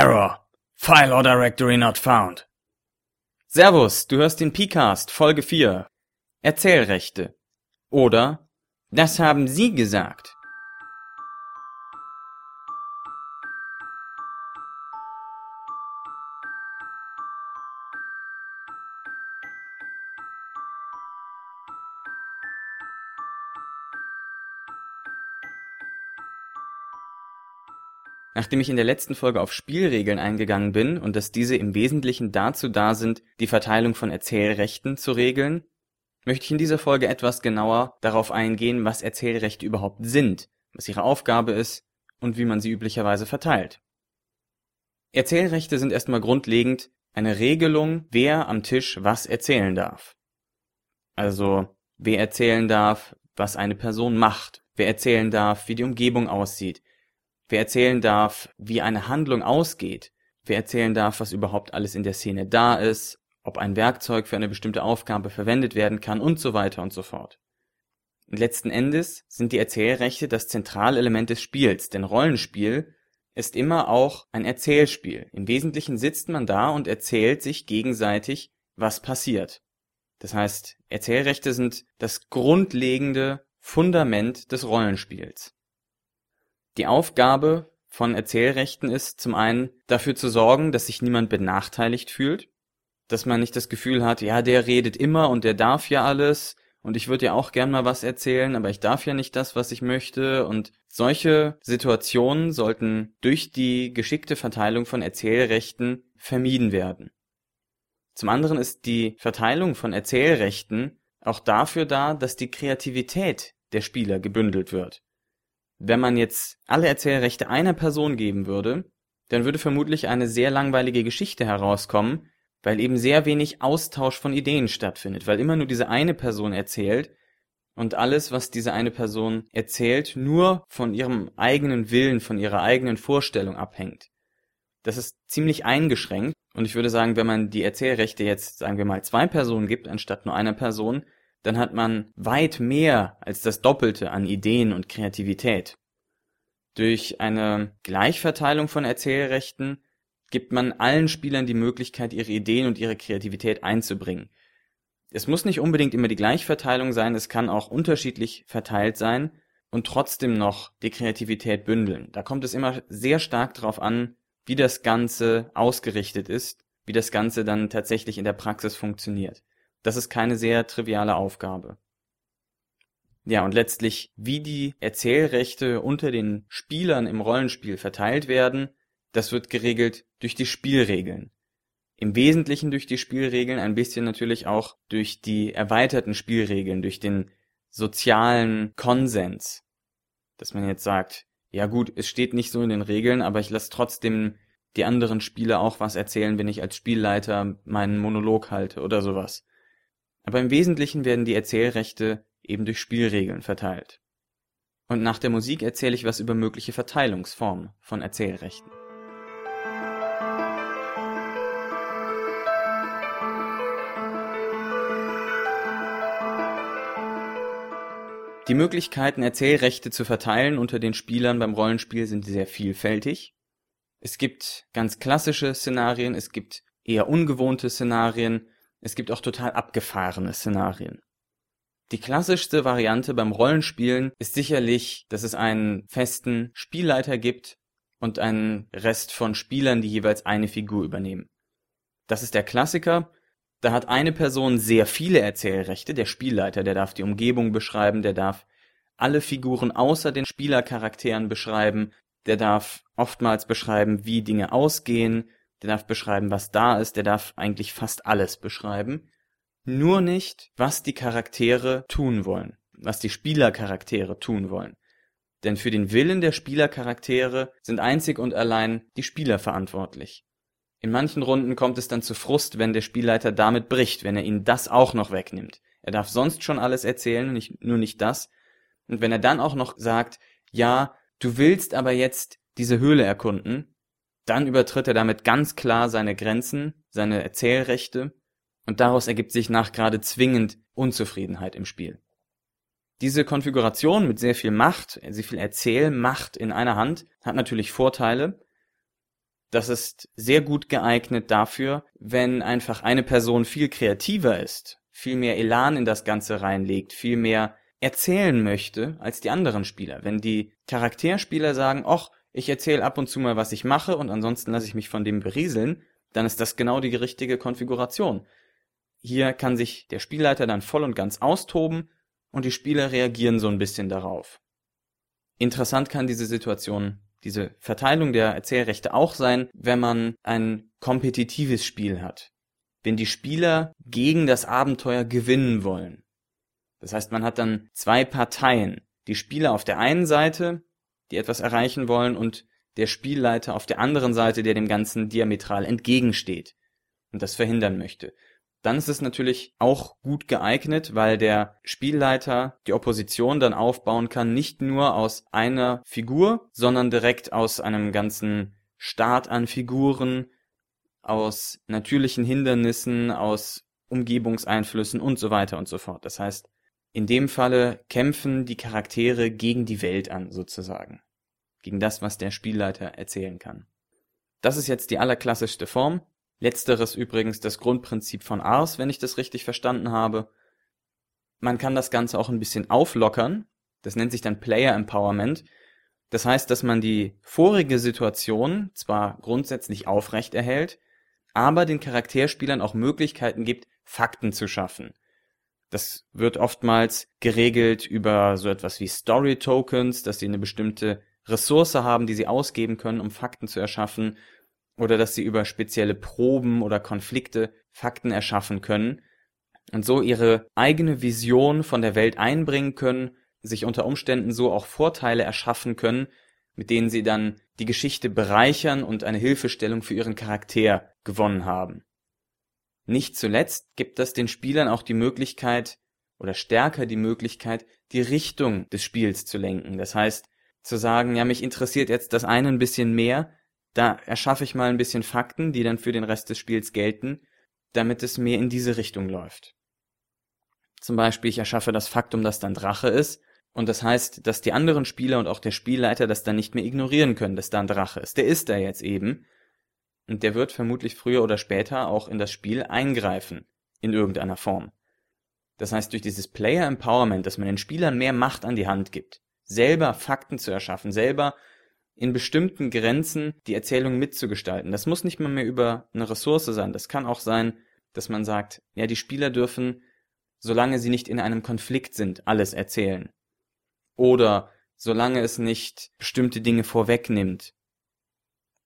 Error. File or directory not found. Servus, du hörst den PCast, Folge 4. Erzählrechte. Oder Das haben Sie gesagt. Nachdem ich in der letzten Folge auf Spielregeln eingegangen bin und dass diese im Wesentlichen dazu da sind, die Verteilung von Erzählrechten zu regeln, möchte ich in dieser Folge etwas genauer darauf eingehen, was Erzählrechte überhaupt sind, was ihre Aufgabe ist und wie man sie üblicherweise verteilt. Erzählrechte sind erstmal grundlegend eine Regelung, wer am Tisch was erzählen darf. Also, wer erzählen darf, was eine Person macht, wer erzählen darf, wie die Umgebung aussieht, wer erzählen darf, wie eine Handlung ausgeht, wer erzählen darf, was überhaupt alles in der Szene da ist, ob ein Werkzeug für eine bestimmte Aufgabe verwendet werden kann und so weiter und so fort. Und letzten Endes sind die Erzählrechte das Zentralelement des Spiels, denn Rollenspiel ist immer auch ein Erzählspiel. Im Wesentlichen sitzt man da und erzählt sich gegenseitig, was passiert. Das heißt, Erzählrechte sind das grundlegende Fundament des Rollenspiels. Die Aufgabe von Erzählrechten ist zum einen dafür zu sorgen, dass sich niemand benachteiligt fühlt, dass man nicht das Gefühl hat, ja, der redet immer und der darf ja alles und ich würde ja auch gern mal was erzählen, aber ich darf ja nicht das, was ich möchte und solche Situationen sollten durch die geschickte Verteilung von Erzählrechten vermieden werden. Zum anderen ist die Verteilung von Erzählrechten auch dafür da, dass die Kreativität der Spieler gebündelt wird. Wenn man jetzt alle Erzählrechte einer Person geben würde, dann würde vermutlich eine sehr langweilige Geschichte herauskommen, weil eben sehr wenig Austausch von Ideen stattfindet, weil immer nur diese eine Person erzählt und alles, was diese eine Person erzählt, nur von ihrem eigenen Willen, von ihrer eigenen Vorstellung abhängt. Das ist ziemlich eingeschränkt und ich würde sagen, wenn man die Erzählrechte jetzt, sagen wir mal, zwei Personen gibt, anstatt nur einer Person, dann hat man weit mehr als das Doppelte an Ideen und Kreativität. Durch eine Gleichverteilung von Erzählrechten gibt man allen Spielern die Möglichkeit, ihre Ideen und ihre Kreativität einzubringen. Es muss nicht unbedingt immer die Gleichverteilung sein, es kann auch unterschiedlich verteilt sein und trotzdem noch die Kreativität bündeln. Da kommt es immer sehr stark darauf an, wie das Ganze ausgerichtet ist, wie das Ganze dann tatsächlich in der Praxis funktioniert. Das ist keine sehr triviale Aufgabe. Ja, und letztlich, wie die Erzählrechte unter den Spielern im Rollenspiel verteilt werden, das wird geregelt durch die Spielregeln. Im Wesentlichen durch die Spielregeln, ein bisschen natürlich auch durch die erweiterten Spielregeln, durch den sozialen Konsens. Dass man jetzt sagt, ja gut, es steht nicht so in den Regeln, aber ich lasse trotzdem die anderen Spieler auch was erzählen, wenn ich als Spielleiter meinen Monolog halte oder sowas. Aber im Wesentlichen werden die Erzählrechte eben durch Spielregeln verteilt. Und nach der Musik erzähle ich was über mögliche Verteilungsformen von Erzählrechten. Die Möglichkeiten, Erzählrechte zu verteilen unter den Spielern beim Rollenspiel sind sehr vielfältig. Es gibt ganz klassische Szenarien, es gibt eher ungewohnte Szenarien, es gibt auch total abgefahrene Szenarien. Die klassischste Variante beim Rollenspielen ist sicherlich, dass es einen festen Spielleiter gibt und einen Rest von Spielern, die jeweils eine Figur übernehmen. Das ist der Klassiker. Da hat eine Person sehr viele Erzählrechte, der Spielleiter, der darf die Umgebung beschreiben, der darf alle Figuren außer den Spielercharakteren beschreiben, der darf oftmals beschreiben, wie Dinge ausgehen, der darf beschreiben, was da ist, der darf eigentlich fast alles beschreiben. Nur nicht, was die Charaktere tun wollen, was die Spielercharaktere tun wollen. Denn für den Willen der Spielercharaktere sind einzig und allein die Spieler verantwortlich. In manchen Runden kommt es dann zu Frust, wenn der Spielleiter damit bricht, wenn er ihnen das auch noch wegnimmt. Er darf sonst schon alles erzählen, nicht, nur nicht das. Und wenn er dann auch noch sagt, ja, du willst aber jetzt diese Höhle erkunden, dann übertritt er damit ganz klar seine Grenzen, seine Erzählrechte, und daraus ergibt sich nachgerade zwingend Unzufriedenheit im Spiel. Diese Konfiguration mit sehr viel Macht, sehr viel Erzählmacht in einer Hand hat natürlich Vorteile. Das ist sehr gut geeignet dafür, wenn einfach eine Person viel kreativer ist, viel mehr Elan in das Ganze reinlegt, viel mehr erzählen möchte als die anderen Spieler. Wenn die Charakterspieler sagen, ach, ich erzähle ab und zu mal, was ich mache und ansonsten lasse ich mich von dem berieseln, dann ist das genau die richtige Konfiguration. Hier kann sich der Spielleiter dann voll und ganz austoben und die Spieler reagieren so ein bisschen darauf. Interessant kann diese Situation diese Verteilung der Erzählrechte auch sein, wenn man ein kompetitives Spiel hat. Wenn die Spieler gegen das Abenteuer gewinnen wollen. Das heißt, man hat dann zwei Parteien. Die Spieler auf der einen Seite, die etwas erreichen wollen, und der Spielleiter auf der anderen Seite, der dem Ganzen diametral entgegensteht und das verhindern möchte dann ist es natürlich auch gut geeignet, weil der Spielleiter die Opposition dann aufbauen kann, nicht nur aus einer Figur, sondern direkt aus einem ganzen Start an Figuren, aus natürlichen Hindernissen, aus Umgebungseinflüssen und so weiter und so fort. Das heißt, in dem Falle kämpfen die Charaktere gegen die Welt an, sozusagen. Gegen das, was der Spielleiter erzählen kann. Das ist jetzt die allerklassischste Form. Letzteres übrigens das Grundprinzip von Ars, wenn ich das richtig verstanden habe. Man kann das Ganze auch ein bisschen auflockern. Das nennt sich dann Player Empowerment. Das heißt, dass man die vorige Situation zwar grundsätzlich aufrecht erhält, aber den Charakterspielern auch Möglichkeiten gibt, Fakten zu schaffen. Das wird oftmals geregelt über so etwas wie Story Tokens, dass sie eine bestimmte Ressource haben, die sie ausgeben können, um Fakten zu erschaffen oder dass sie über spezielle Proben oder Konflikte Fakten erschaffen können und so ihre eigene Vision von der Welt einbringen können, sich unter Umständen so auch Vorteile erschaffen können, mit denen sie dann die Geschichte bereichern und eine Hilfestellung für ihren Charakter gewonnen haben. Nicht zuletzt gibt das den Spielern auch die Möglichkeit oder stärker die Möglichkeit, die Richtung des Spiels zu lenken. Das heißt, zu sagen, ja, mich interessiert jetzt das eine ein bisschen mehr, da erschaffe ich mal ein bisschen Fakten, die dann für den Rest des Spiels gelten, damit es mehr in diese Richtung läuft. Zum Beispiel, ich erschaffe das Faktum, dass dann Drache ist, und das heißt, dass die anderen Spieler und auch der Spielleiter das dann nicht mehr ignorieren können, dass da ein Drache ist. Der ist da jetzt eben. Und der wird vermutlich früher oder später auch in das Spiel eingreifen, in irgendeiner Form. Das heißt, durch dieses Player Empowerment, dass man den Spielern mehr Macht an die Hand gibt, selber Fakten zu erschaffen, selber in bestimmten Grenzen die Erzählung mitzugestalten. Das muss nicht mal mehr über eine Ressource sein. Das kann auch sein, dass man sagt, ja, die Spieler dürfen, solange sie nicht in einem Konflikt sind, alles erzählen. Oder solange es nicht bestimmte Dinge vorwegnimmt.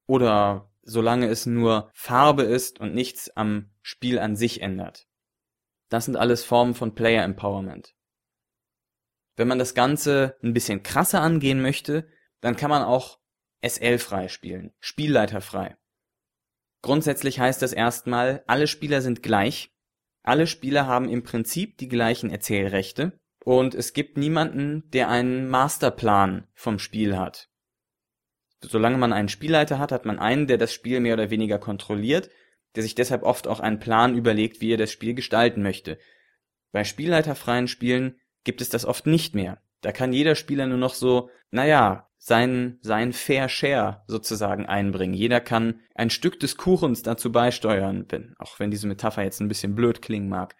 Oder solange es nur Farbe ist und nichts am Spiel an sich ändert. Das sind alles Formen von Player Empowerment. Wenn man das Ganze ein bisschen krasser angehen möchte, dann kann man auch SL-frei spielen, spielleiterfrei. Grundsätzlich heißt das erstmal, alle Spieler sind gleich, alle Spieler haben im Prinzip die gleichen Erzählrechte und es gibt niemanden, der einen Masterplan vom Spiel hat. Solange man einen Spielleiter hat, hat man einen, der das Spiel mehr oder weniger kontrolliert, der sich deshalb oft auch einen Plan überlegt, wie er das Spiel gestalten möchte. Bei spielleiterfreien Spielen gibt es das oft nicht mehr. Da kann jeder Spieler nur noch so, naja, sein, sein Fair Share sozusagen einbringen. Jeder kann ein Stück des Kuchens dazu beisteuern, wenn, auch wenn diese Metapher jetzt ein bisschen blöd klingen mag.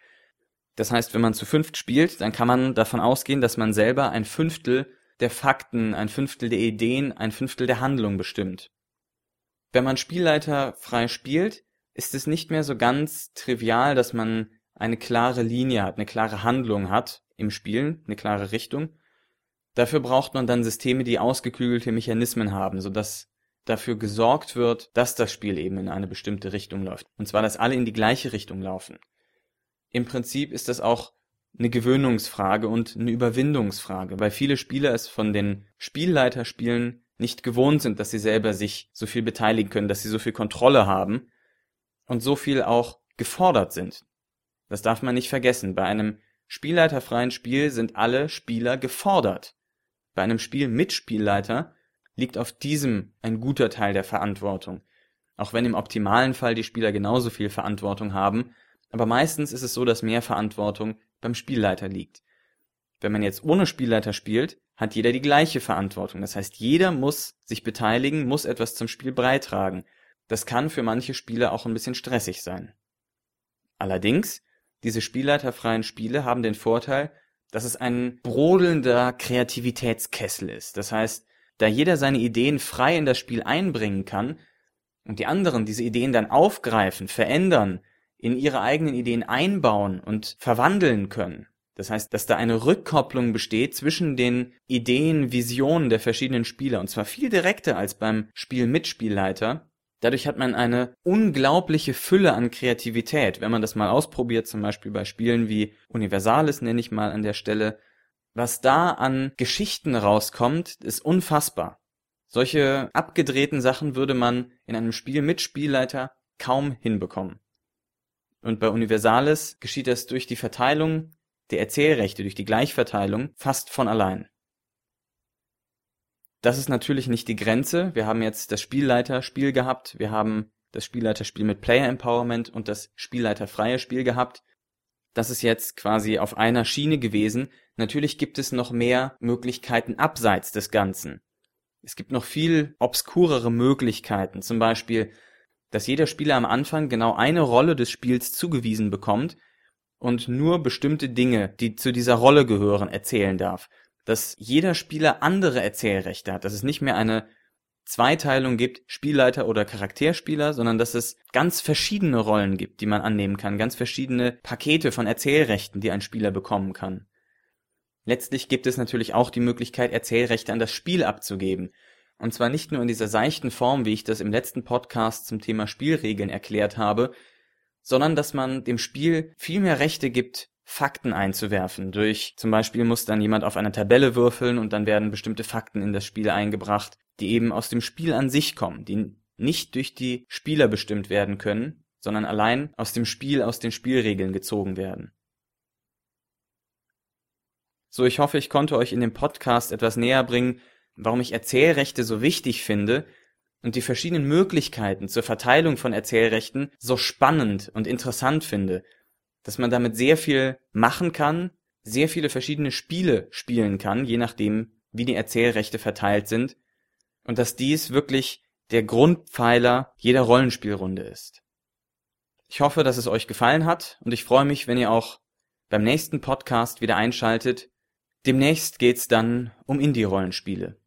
Das heißt, wenn man zu fünft spielt, dann kann man davon ausgehen, dass man selber ein Fünftel der Fakten, ein Fünftel der Ideen, ein Fünftel der Handlung bestimmt. Wenn man Spielleiter frei spielt, ist es nicht mehr so ganz trivial, dass man eine klare Linie hat, eine klare Handlung hat im Spielen, eine klare Richtung, Dafür braucht man dann Systeme, die ausgeklügelte Mechanismen haben, sodass dafür gesorgt wird, dass das Spiel eben in eine bestimmte Richtung läuft. Und zwar, dass alle in die gleiche Richtung laufen. Im Prinzip ist das auch eine Gewöhnungsfrage und eine Überwindungsfrage, weil viele Spieler es von den Spielleiterspielen nicht gewohnt sind, dass sie selber sich so viel beteiligen können, dass sie so viel Kontrolle haben und so viel auch gefordert sind. Das darf man nicht vergessen. Bei einem spielleiterfreien Spiel sind alle Spieler gefordert. Bei einem Spiel mit Spielleiter liegt auf diesem ein guter Teil der Verantwortung. Auch wenn im optimalen Fall die Spieler genauso viel Verantwortung haben, aber meistens ist es so, dass mehr Verantwortung beim Spielleiter liegt. Wenn man jetzt ohne Spielleiter spielt, hat jeder die gleiche Verantwortung. Das heißt, jeder muss sich beteiligen, muss etwas zum Spiel beitragen. Das kann für manche Spieler auch ein bisschen stressig sein. Allerdings, diese spielleiterfreien Spiele haben den Vorteil, dass es ein brodelnder Kreativitätskessel ist. Das heißt, da jeder seine Ideen frei in das Spiel einbringen kann und die anderen diese Ideen dann aufgreifen, verändern, in ihre eigenen Ideen einbauen und verwandeln können. Das heißt, dass da eine Rückkopplung besteht zwischen den Ideen, Visionen der verschiedenen Spieler und zwar viel direkter als beim Spiel mit Spielleiter. Dadurch hat man eine unglaubliche Fülle an Kreativität. Wenn man das mal ausprobiert, zum Beispiel bei Spielen wie Universalis nenne ich mal an der Stelle, was da an Geschichten rauskommt, ist unfassbar. Solche abgedrehten Sachen würde man in einem Spiel mit Spielleiter kaum hinbekommen. Und bei Universalis geschieht das durch die Verteilung der Erzählrechte, durch die Gleichverteilung fast von allein. Das ist natürlich nicht die Grenze. Wir haben jetzt das Spielleiterspiel gehabt, wir haben das Spielleiterspiel mit Player Empowerment und das Spielleiterfreie Spiel gehabt. Das ist jetzt quasi auf einer Schiene gewesen. Natürlich gibt es noch mehr Möglichkeiten abseits des Ganzen. Es gibt noch viel obskurere Möglichkeiten, zum Beispiel, dass jeder Spieler am Anfang genau eine Rolle des Spiels zugewiesen bekommt und nur bestimmte Dinge, die zu dieser Rolle gehören, erzählen darf. Dass jeder Spieler andere Erzählrechte hat, dass es nicht mehr eine Zweiteilung gibt, Spielleiter oder Charakterspieler, sondern dass es ganz verschiedene Rollen gibt, die man annehmen kann, ganz verschiedene Pakete von Erzählrechten, die ein Spieler bekommen kann. Letztlich gibt es natürlich auch die Möglichkeit, Erzählrechte an das Spiel abzugeben. Und zwar nicht nur in dieser seichten Form, wie ich das im letzten Podcast zum Thema Spielregeln erklärt habe, sondern dass man dem Spiel viel mehr Rechte gibt, Fakten einzuwerfen. Durch zum Beispiel muss dann jemand auf einer Tabelle würfeln und dann werden bestimmte Fakten in das Spiel eingebracht, die eben aus dem Spiel an sich kommen, die nicht durch die Spieler bestimmt werden können, sondern allein aus dem Spiel, aus den Spielregeln gezogen werden. So, ich hoffe, ich konnte euch in dem Podcast etwas näher bringen, warum ich Erzählrechte so wichtig finde und die verschiedenen Möglichkeiten zur Verteilung von Erzählrechten so spannend und interessant finde, dass man damit sehr viel machen kann, sehr viele verschiedene Spiele spielen kann, je nachdem, wie die Erzählrechte verteilt sind, und dass dies wirklich der Grundpfeiler jeder Rollenspielrunde ist. Ich hoffe, dass es euch gefallen hat und ich freue mich, wenn ihr auch beim nächsten Podcast wieder einschaltet, Demnächst geht's dann um Indie-Rollenspiele.